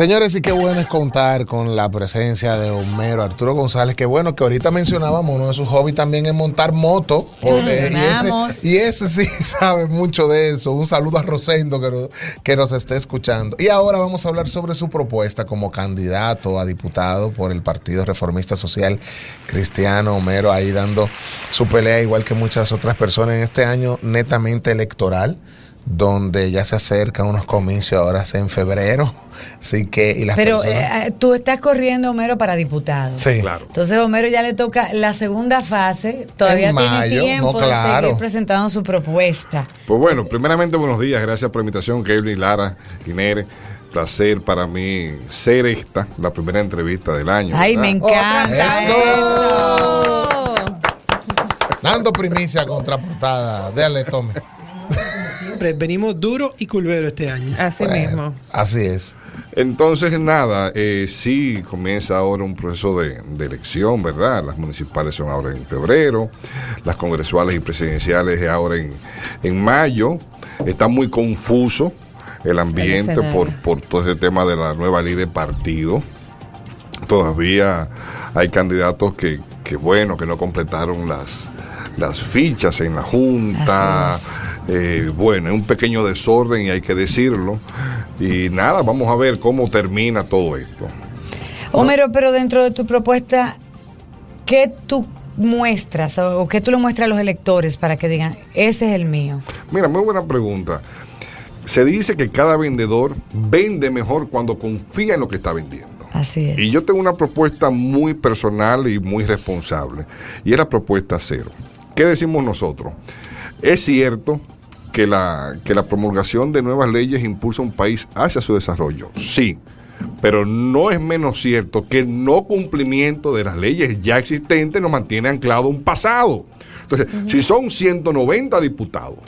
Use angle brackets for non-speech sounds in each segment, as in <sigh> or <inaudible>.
Señores, y qué bueno es contar con la presencia de Homero Arturo González. Qué bueno que ahorita mencionábamos uno de sus hobbies también es montar moto. Porque, y, ese, sí <laughs> sabe mucho de eso. Un saludo a Rosendo que, que nos esté escuchando. Y ahora vamos a hablar sobre su propuesta como candidato a diputado por el Partido Reformista Social Cristiano Homero, ahí dando su pelea, igual que muchas otras personas en este año netamente electoral donde ya se acercan unos comicios ahora en febrero. Así que, y las Pero eh, tú estás corriendo, Homero, para diputado. Sí, claro. Entonces, Homero ya le toca la segunda fase. Todavía tiene tiempo de seguir presentando su propuesta. Pues bueno, primeramente, buenos días. Gracias por la invitación, Kevin, Lara y Nere. Placer para mí ser esta, la primera entrevista del año. Ay, me encanta. Eso. Dando primicia contraportada. Déjale, tome venimos duro y culvero este año. Así mismo. Así es. Entonces, nada, eh, sí comienza ahora un proceso de, elección, ¿verdad? Las municipales son ahora en febrero, las congresuales y presidenciales ahora en, en mayo. Está muy confuso el ambiente por, por todo ese tema de la nueva ley de partido. Todavía hay candidatos que, que bueno, que no completaron las, las fichas en la Junta. Eh, bueno, es un pequeño desorden y hay que decirlo. Y nada, vamos a ver cómo termina todo esto. Homero, pero dentro de tu propuesta, ¿qué tú muestras o qué tú le muestras a los electores para que digan, ese es el mío? Mira, muy buena pregunta. Se dice que cada vendedor vende mejor cuando confía en lo que está vendiendo. Así es. Y yo tengo una propuesta muy personal y muy responsable, y es la propuesta cero. ¿Qué decimos nosotros? Es cierto que la, que la promulgación de nuevas leyes impulsa un país hacia su desarrollo. Sí, pero no es menos cierto que el no cumplimiento de las leyes ya existentes nos mantiene anclado un pasado. Entonces, si son 190 diputados,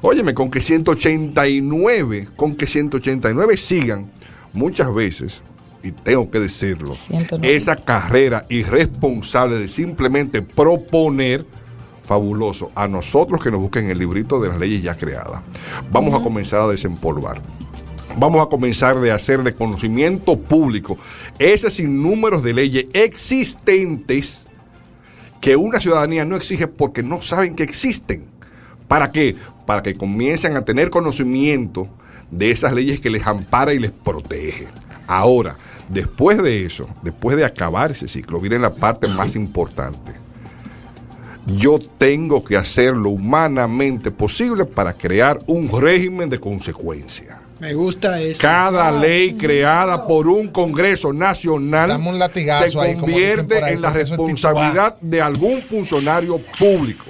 óyeme, con que 189, con que 189 sigan, muchas veces, y tengo que decirlo, esa carrera irresponsable de simplemente proponer fabuloso a nosotros que nos busquen el librito de las leyes ya creadas. Vamos a comenzar a desempolvar. Vamos a comenzar de hacer de conocimiento público ese sinnúmero de leyes existentes que una ciudadanía no exige porque no saben que existen. ¿Para qué? Para que comiencen a tener conocimiento de esas leyes que les ampara y les protege. Ahora, después de eso, después de acabar ese ciclo, viene la parte más importante yo tengo que hacer lo humanamente posible para crear un régimen de consecuencia. Me gusta eso. Cada ley creada por un Congreso Nacional se convierte en la responsabilidad de algún funcionario público.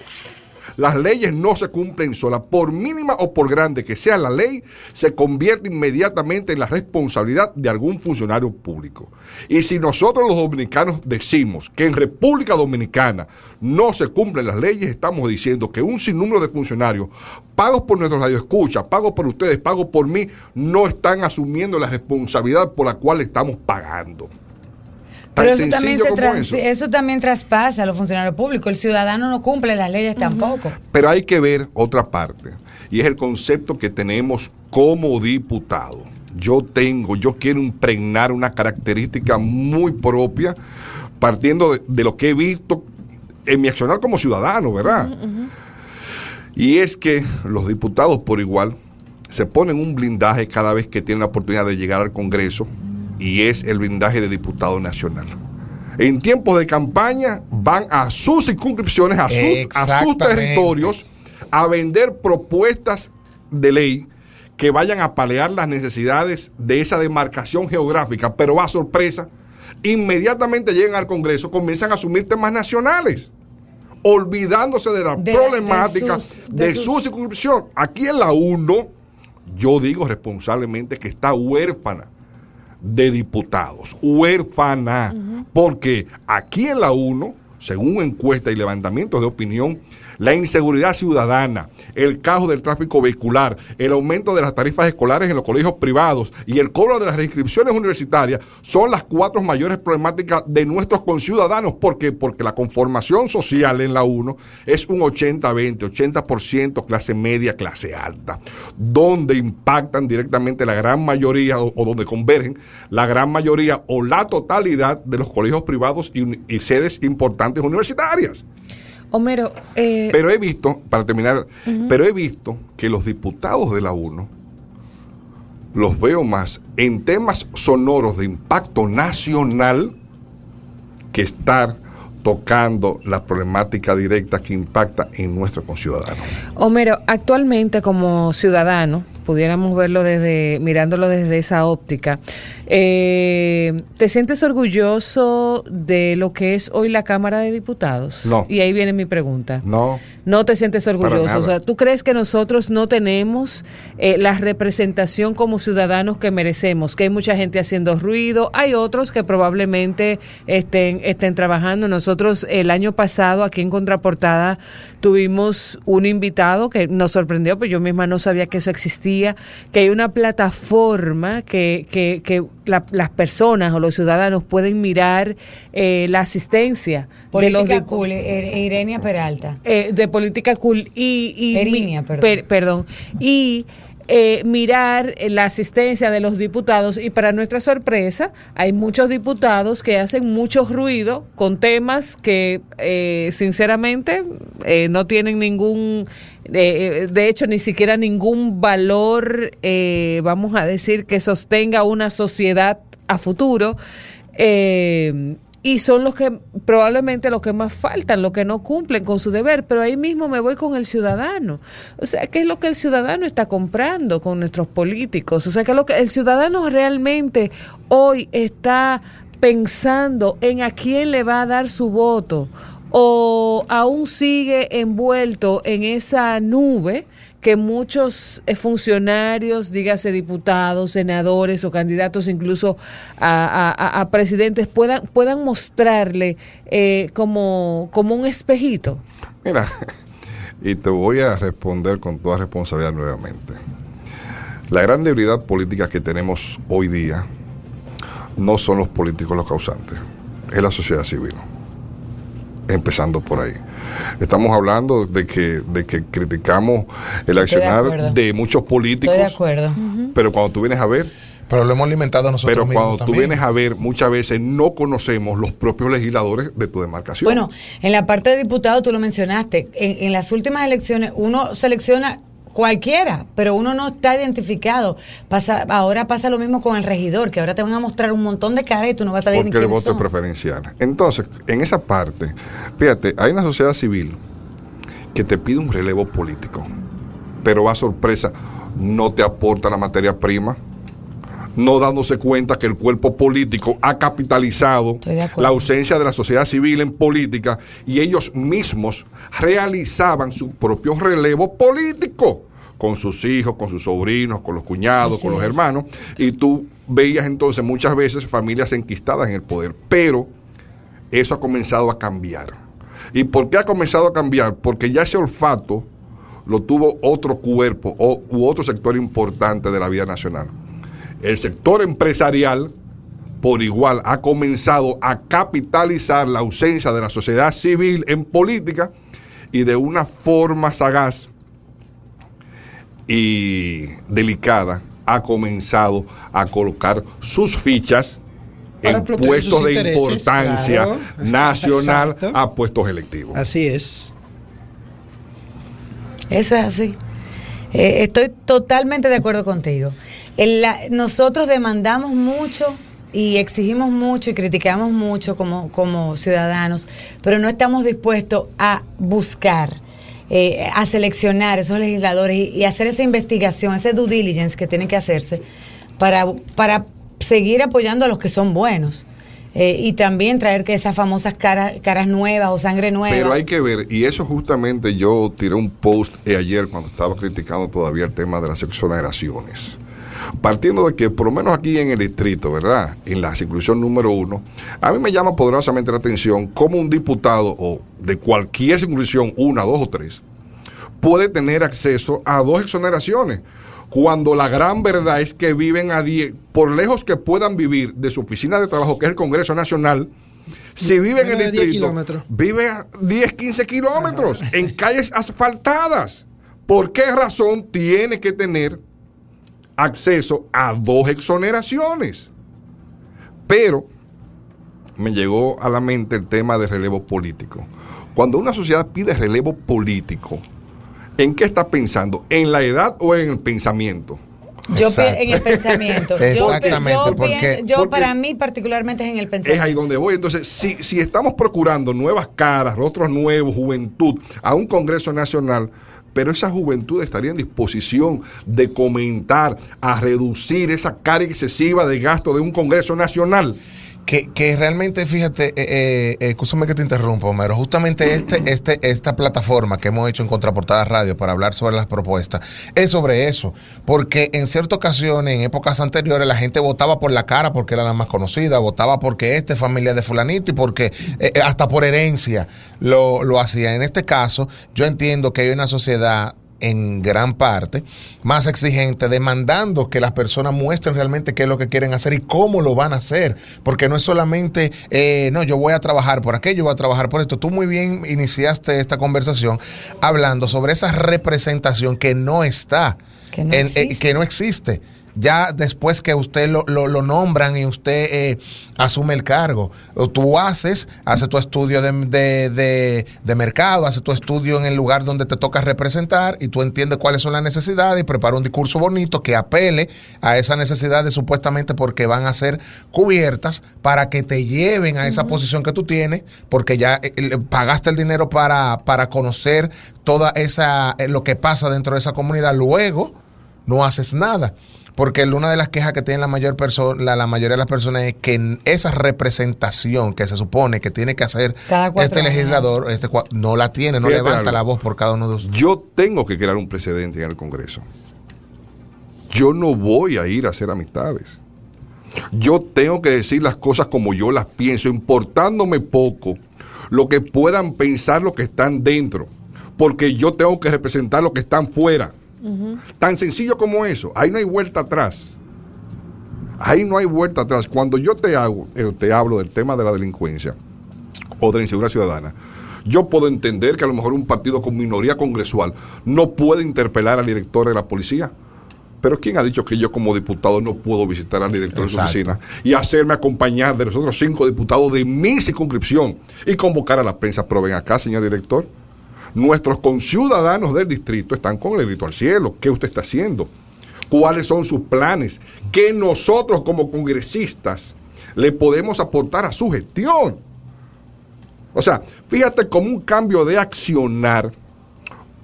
Las leyes no se cumplen solas. Por mínima o por grande que sea la ley, se convierte inmediatamente en la responsabilidad de algún funcionario público. Y si nosotros los dominicanos decimos que en República Dominicana no se cumplen las leyes, estamos diciendo que un sinnúmero de funcionarios pagos por nuestros escucha, pagos por ustedes, pagos por mí, no están asumiendo la responsabilidad por la cual estamos pagando. Pero eso también, eso. también traspasa a los funcionarios públicos. El ciudadano no cumple las leyes tampoco. Pero hay que ver otra parte, y es el concepto que tenemos como diputado. Yo tengo, yo quiero impregnar una característica muy propia, partiendo de, lo que he visto en mi accionar como ciudadano, ¿verdad? Y es que los diputados por igual se ponen un blindaje cada vez que tienen la oportunidad de llegar al Congreso y es el blindaje de diputado nacional. En tiempos de campaña van a sus circunscripciones, a sus, territorios, a vender propuestas de ley que vayan a palear las necesidades de esa demarcación geográfica, pero a sorpresa, inmediatamente llegan al Congreso, comienzan a asumir temas nacionales, olvidándose de la problemática de, su circunscripción. Aquí en la 1, yo digo responsablemente que está huérfana de diputados, huérfana, porque aquí en la 1, según encuesta y levantamientos de opinión, la inseguridad ciudadana, el caos del tráfico vehicular, el aumento de las tarifas escolares en los colegios privados y el cobro de las reinscripciones universitarias son las cuatro mayores problemáticas de nuestros conciudadanos. ¿Por qué? Porque la conformación social en la 1 es un 80-20, 80%, clase media, clase alta, donde impactan directamente la gran mayoría o, donde convergen la gran mayoría o la totalidad de los colegios privados y sedes importantes universitarias. Homero. Eh, pero he visto, para terminar, pero he visto que los diputados de la UNO los veo más en temas sonoros de impacto nacional que estar tocando la problemática directa que impacta en nuestro conciudadano. Homero, actualmente como ciudadano, pudiéramos verlo desde, mirándolo desde esa óptica, eh, ¿te sientes orgulloso de lo que es hoy la Cámara de Diputados? No. Y ahí viene mi pregunta. No. No te sientes orgulloso. O sea, ¿tú crees que nosotros no tenemos eh, la representación como ciudadanos que merecemos? Que hay mucha gente haciendo ruido, hay otros que probablemente estén, estén trabajando. Nosotros el año pasado aquí en Contraportada tuvimos un invitado que nos sorprendió, pues yo misma no sabía que eso existía, que hay una plataforma que, que, que las personas o los ciudadanos pueden mirar eh, la asistencia de los de cool, Irenia Peralta. Eh, de política cool y, y perdón. perdón. Y eh, mirar la asistencia de los diputados y para nuestra sorpresa hay muchos diputados que hacen mucho ruido con temas que eh, sinceramente eh, no tienen ningún de hecho ni siquiera ningún valor vamos a decir que sostenga una sociedad a futuro y son los que probablemente los que más faltan, los que no cumplen con su deber, pero ahí mismo me voy con el ciudadano. O sea, ¿qué es lo que el ciudadano está comprando con nuestros políticos? O sea, que lo que el ciudadano realmente hoy está pensando en a quién le va a dar su voto o aún sigue envuelto en esa nube que muchos eh, funcionarios, dígase diputados, senadores o candidatos incluso a, presidentes puedan, puedan mostrarle eh, como, como un espejito? Mira, y te voy a responder con toda responsabilidad nuevamente. La gran debilidad política que tenemos hoy día no son los políticos los causantes, es la sociedad civil, empezando por ahí. Estamos hablando de que, de que criticamos el accionar de, muchos políticos. Estoy de acuerdo. Pero cuando tú vienes a ver, pero lo hemos alimentado nosotros Pero cuando tú vienes a ver, muchas veces no conocemos los propios legisladores de tu demarcación. Bueno, en la parte de diputado tú lo mencionaste. En, en las últimas elecciones uno selecciona cualquiera, pero uno no está identificado. Pasa, ahora pasa lo mismo con el regidor, que ahora te van a mostrar un montón de caras y tú no vas a saber Porque el voto es preferencial. Entonces, en esa parte, fíjate, hay una sociedad civil que te pide un relevo político, pero a sorpresa, no te aporta la materia prima, no dándose cuenta que el cuerpo político ha capitalizado la ausencia de la sociedad civil en política y ellos mismos realizaban su propio relevo político con sus hijos, con sus sobrinos, con los cuñados, con los hermanos, y tú veías entonces muchas veces familias enquistadas en el poder, pero eso ha comenzado a cambiar. ¿Y por qué ha comenzado a cambiar? Porque ya ese olfato lo tuvo otro cuerpo o, u otro sector importante de la vida nacional el sector empresarial por igual ha comenzado a capitalizar la ausencia de la sociedad civil en política y de una forma sagaz y delicada ha comenzado a colocar sus fichas en puestos de importancia nacional a puestos electivos. Así es. Eso es así. Eh, estoy totalmente de acuerdo contigo nosotros demandamos mucho y exigimos mucho y criticamos mucho como, como ciudadanos, pero no estamos dispuestos a buscar, eh, a seleccionar esos legisladores y, hacer esa investigación, ese due diligence que tiene que hacerse para, para seguir apoyando a los que son buenos. Eh, y también traer que esas famosas caras, caras nuevas o sangre nueva. Pero hay que ver, y eso justamente yo tiré un post ayer cuando estaba criticando todavía el tema de las exoneraciones partiendo de que por lo menos aquí en el distrito, ¿verdad? En la circunscripción número uno, a mí me llama poderosamente la atención cómo un diputado o de cualquier circunscripción, una, dos o tres, puede tener acceso a dos exoneraciones cuando la gran verdad es que viven a 10, por lejos que puedan vivir de su oficina de trabajo, que es el Congreso Nacional, si vive en el distrito, vive a 10, 15 kilómetros en calles asfaltadas. ¿Por qué razón tiene que tener acceso a dos exoneraciones? Pero me llegó a la mente el tema de relevo político. Cuando una sociedad pide relevo político, ¿en qué está pensando? ¿En la edad o en el pensamiento? Yo en el pensamiento. <laughs> Exactamente. Yo, porque, yo para mí particularmente es en el pensamiento. Es ahí donde voy. Entonces, si, si estamos procurando nuevas caras, rostros nuevos, juventud, a un Congreso Nacional, pero esa juventud estaría en disposición de comentar, a reducir esa carga excesiva de gasto de un Congreso Nacional que, que, realmente, fíjate, eh, eh, eh, escúchame que te interrumpa, Homero, justamente este, este, esta plataforma que hemos hecho en Contraportada Radio para hablar sobre las propuestas es sobre eso, porque en ciertas ocasiones, en épocas anteriores, la gente votaba por la cara porque era la más conocida, votaba porque este es familia de fulanito y porque eh, hasta por herencia lo, lo hacía. En este caso, yo entiendo que hay una sociedad en gran parte, más exigente, demandando que las personas muestren realmente qué es lo que quieren hacer y cómo lo van a hacer. Porque no es solamente, eh, no, yo voy a trabajar por aquello, voy a trabajar por esto. Tú muy bien iniciaste esta conversación hablando sobre esa representación que no está, que no, eh, que no existe ya después que usted lo, lo, nombran y usted eh, asume el cargo. Tú haces, haces tu estudio de, mercado, haces tu estudio en el lugar donde te toca representar y tú entiendes cuáles son las necesidades y prepara un discurso bonito que apele a esas necesidades supuestamente porque van a ser cubiertas para que te lleven a esa posición que tú tienes porque ya eh, pagaste el dinero para, para conocer toda esa, eh, lo que pasa dentro de esa comunidad. Luego no haces nada. Porque una de las quejas que tiene la, mayor la, la mayoría de las personas es que esa representación que se supone que tiene que hacer este legislador este, no la tiene, no levanta la voz por cada uno de los... Yo tengo que crear un precedente en el Congreso. Yo no voy a ir a hacer amistades. Yo tengo que decir las cosas como yo las pienso, importándome poco lo que puedan pensar los que están dentro, porque yo tengo que representar los que están fuera. Tan sencillo como eso. Ahí no hay vuelta atrás. Ahí no hay vuelta atrás. Cuando yo te, hago, eh, te hablo del tema de la delincuencia o de la inseguridad ciudadana, yo puedo entender que a lo mejor un partido con minoría congresual no puede interpelar al director de la policía. Pero ¿quién ha dicho que yo como diputado no puedo visitar al director de su oficina y hacerme acompañar de los otros cinco diputados de mi circunscripción y convocar a la prensa? Pero ven acá, señor director. Nuestros conciudadanos del distrito están con el grito al cielo. ¿Qué usted está haciendo? ¿Cuáles son sus planes? ¿Qué nosotros como congresistas le podemos aportar a su gestión? O sea, fíjate cómo un cambio de accionar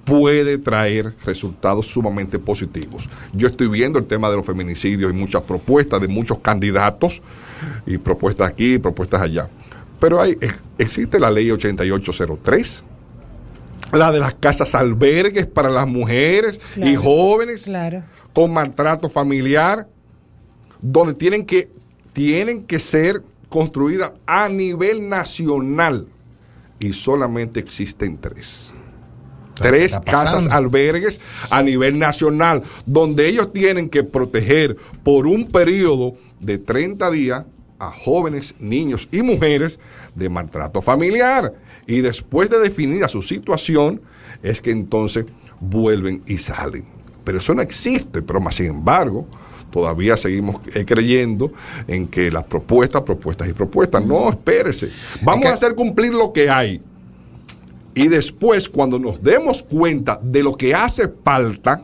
puede traer resultados sumamente positivos. Yo estoy viendo el tema de los feminicidios y muchas propuestas de muchos candidatos, y propuestas aquí, propuestas allá. Pero hay, existe la ley 8803 la de las casas albergues para las mujeres y jóvenes con maltrato familiar, donde tienen que, tienen que ser construidas a nivel nacional. Y solamente existen tres. Tres casas albergues a nivel nacional, donde ellos tienen que proteger por un periodo de 30 días a jóvenes, niños y mujeres de maltrato familiar y después de definir a su situación, es que entonces vuelven y salen. Pero eso no existe, pero más sin embargo, todavía seguimos eh, creyendo en que las propuestas, propuestas y propuestas. No, espérese. Vamos a hacer cumplir lo que hay. Y después, cuando nos demos cuenta de lo que hace falta,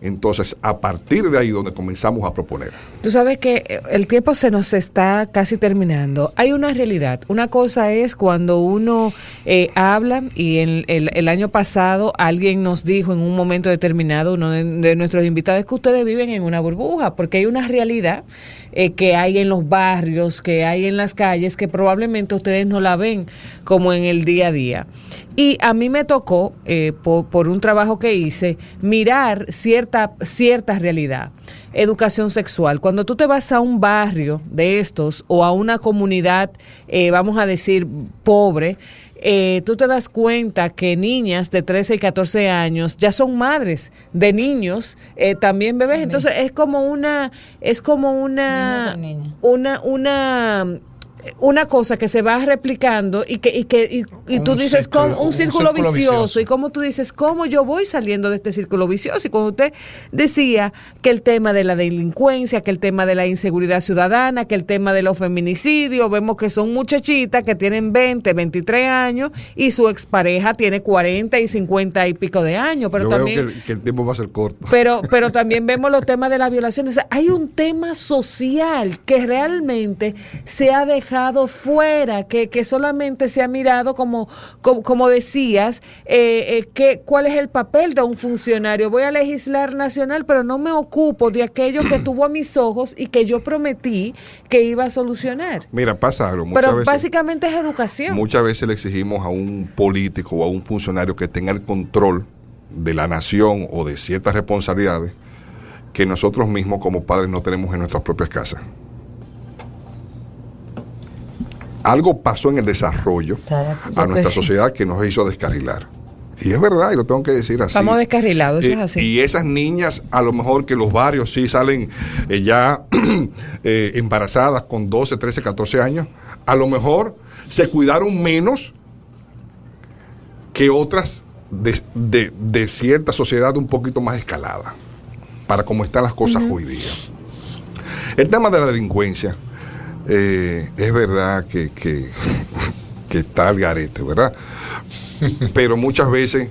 entonces, a partir de ahí donde comenzamos a proponer. Tú sabes que eh, el tiempo se nos está casi terminando. Hay una realidad. Una cosa es cuando uno eh, habla y en el, año pasado alguien nos dijo en un momento determinado, uno de, nuestros invitados, que ustedes viven en una burbuja, porque hay una realidad eh, que hay en los barrios, que hay en las calles, que probablemente ustedes no la ven como en el día a día. Y a mí me tocó, por, por un trabajo que hice, mirar cierta cierta, realidad. Educación sexual. Cuando tú te vas a un barrio de estos o a una comunidad, eh, vamos a decir, pobre, eh, tú te das cuenta que niñas de 13 y 14 años ya son madres de niños, eh, también bebés. Entonces es como una, es como una, una, una una cosa que se va replicando y que, y que y, tú dices con un, círculo, vicioso, y como tú dices cómo yo voy saliendo de este círculo vicioso y cuando usted decía que el tema de la delincuencia que el tema de la inseguridad ciudadana que el tema de los feminicidios vemos que son muchachitas que tienen 20 23 años y su expareja tiene 40 y 50 y pico de años pero también que el, tiempo va a ser corto. Pero pero <laughs> también vemos los temas de las violaciones hay un tema social que realmente se ha dejado fuera, que, que solamente se ha mirado como, como, decías, eh, eh, que, cuál es el papel de un funcionario. Voy a legislar nacional, pero no me ocupo de aquello que <clears throat> tuvo a mis ojos y que yo prometí que iba a solucionar. Mira, pasa algo. pero básicamente es educación. Muchas veces le exigimos a un político o a un funcionario que tenga el control de la nación o de ciertas responsabilidades que nosotros mismos como padres no tenemos en nuestras propias casas algo pasó en el desarrollo a nuestra sociedad que nos hizo descarrilar. Y es verdad, y lo tengo que decir así. Estamos descarrilados, eso es así. Y esas niñas, a lo mejor que los barrios sí salen eh, ya <clears throat> eh, embarazadas con 12, 13, 14 años, a lo mejor se cuidaron menos que otras de, cierta sociedad un poquito más escalada, para cómo están las cosas hoy día. El tema de la delincuencia eh, es verdad que, que, está al garete, ¿verdad? Pero muchas veces,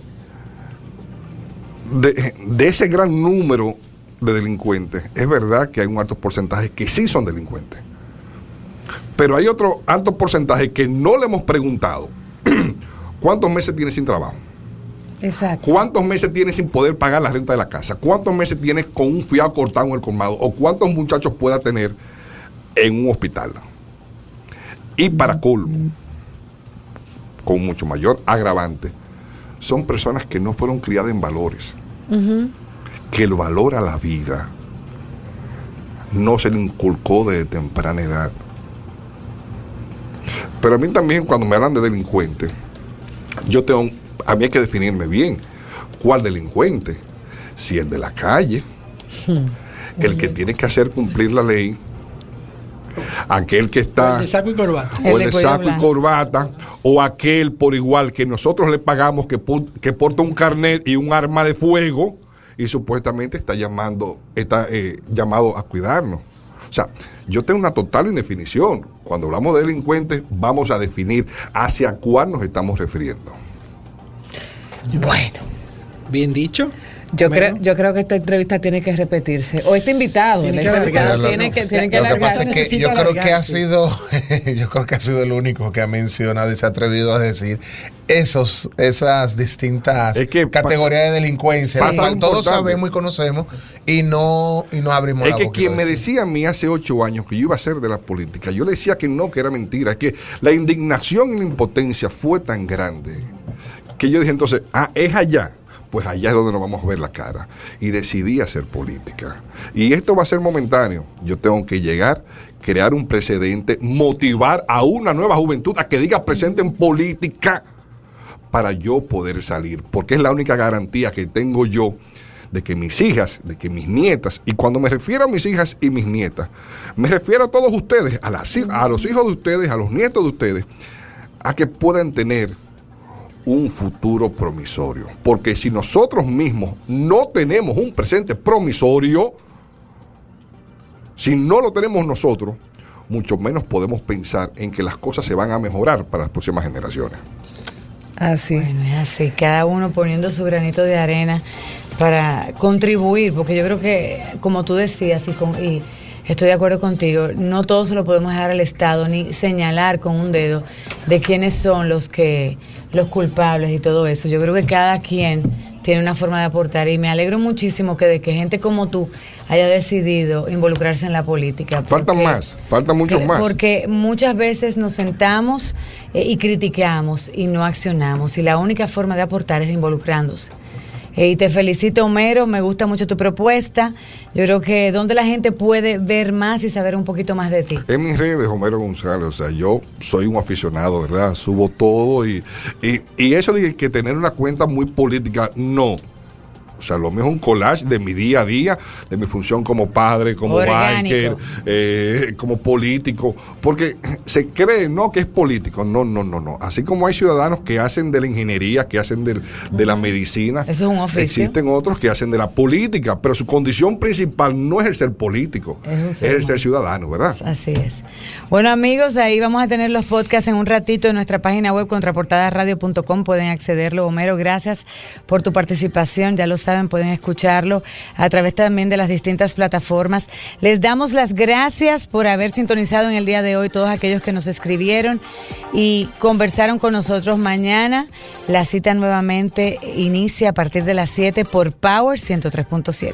de, ese gran número de delincuentes, es verdad que hay un alto porcentaje que sí son delincuentes. Pero hay otro alto porcentaje que no le hemos preguntado <clears throat> cuántos meses tiene sin trabajo. Exacto. ¿Cuántos meses tiene sin poder pagar la renta de la casa? ¿Cuántos meses tiene con un fiado cortado en el colmado? ¿O cuántos muchachos pueda tener en un hospital. Y para colmo, con mucho mayor agravante, son personas que no fueron criadas en valores, que el valor a la vida no se le inculcó desde temprana edad. Pero a mí también cuando me hablan de delincuente, yo tengo, a mí hay que definirme bien, ¿cuál delincuente? Si el de la calle, el que tiene que hacer cumplir la ley, aquel que está. O el de saco y corbata. O el de saco y corbata. O aquel por igual que nosotros le pagamos que, que porta un carnet y un arma de fuego y supuestamente está llamando, está eh, llamado a cuidarnos. O sea, yo tengo una total indefinición. Cuando hablamos de delincuentes, vamos a definir hacia cuál nos estamos refiriendo. Bueno. Bien dicho. Yo creo, yo creo que esta entrevista tiene que repetirse. O este invitado, tiene que tiene que, tiene que Lo que pasa es que yo creo que ha sido, <laughs> yo creo que ha sido el único que ha mencionado y se ha atrevido a decir esos, esas distintas categorías de delincuencia. todos sabemos y conocemos y no, y no abrimos es que quien me decía. a mí hace ocho años que yo iba a ser de la política, yo le decía que no, que era mentira, que la indignación y la impotencia fue tan grande que yo dije entonces, ah, es allá pues allá es donde nos vamos a ver la cara. Y decidí hacer política. Y esto va a ser momentáneo. Yo tengo que llegar, crear un precedente, motivar a una nueva juventud a que diga presente en política para yo poder salir. Porque es la única garantía que tengo yo de que mis hijas, de que mis nietas, y cuando me refiero a mis hijas y mis nietas, me refiero a todos ustedes, a, las, a los hijos de ustedes, a los nietos de ustedes, a que puedan tener un futuro promisorio. Porque si nosotros mismos no tenemos un presente promisorio, si no lo tenemos nosotros, mucho menos podemos pensar en que las cosas se van a mejorar para las próximas generaciones. Así. Bueno, es así, cada uno poniendo su granito de arena para contribuir, porque yo creo que, como tú decías, y, y estoy de acuerdo contigo, no todo se lo podemos dejar al Estado, ni señalar con un dedo de quiénes son los que los culpables y todo eso. Yo creo que cada quien tiene una forma de aportar y me alegro muchísimo que de que gente como tú haya decidido involucrarse en la política. Faltan más, faltan muchos más. Porque muchas veces nos sentamos eh, y criticamos y no accionamos y la única forma de aportar es involucrándose. Eh, y te felicito, Homero, me gusta mucho tu propuesta. Yo creo que donde la gente puede ver más y saber un poquito más de ti. En mis redes, Homero González, o sea, yo soy un aficionado, ¿verdad? Subo todo y, y, y eso de que tener una cuenta muy política, no o sea, lo mismo un collage de mi día a día, de mi función como padre, como biker, eh, como político, porque se cree no que es político, no, no, no, no. Así como hay ciudadanos que hacen de la ingeniería, que hacen de, la medicina, Eso es un oficio. existen otros que hacen de la política, pero su condición principal no es el ser político, es, el ser ciudadano, ¿verdad? Así es. Bueno, amigos, ahí vamos a tener los podcasts en un ratito en nuestra página web contraportadaradio.com, pueden accederlo. Homero, gracias por tu participación, ya lo sabes pueden escucharlo a través también de las distintas plataformas. Les damos las gracias por haber sintonizado en el día de hoy todos aquellos que nos escribieron y conversaron con nosotros mañana. La cita nuevamente inicia a partir de las 7 por Power 103.7.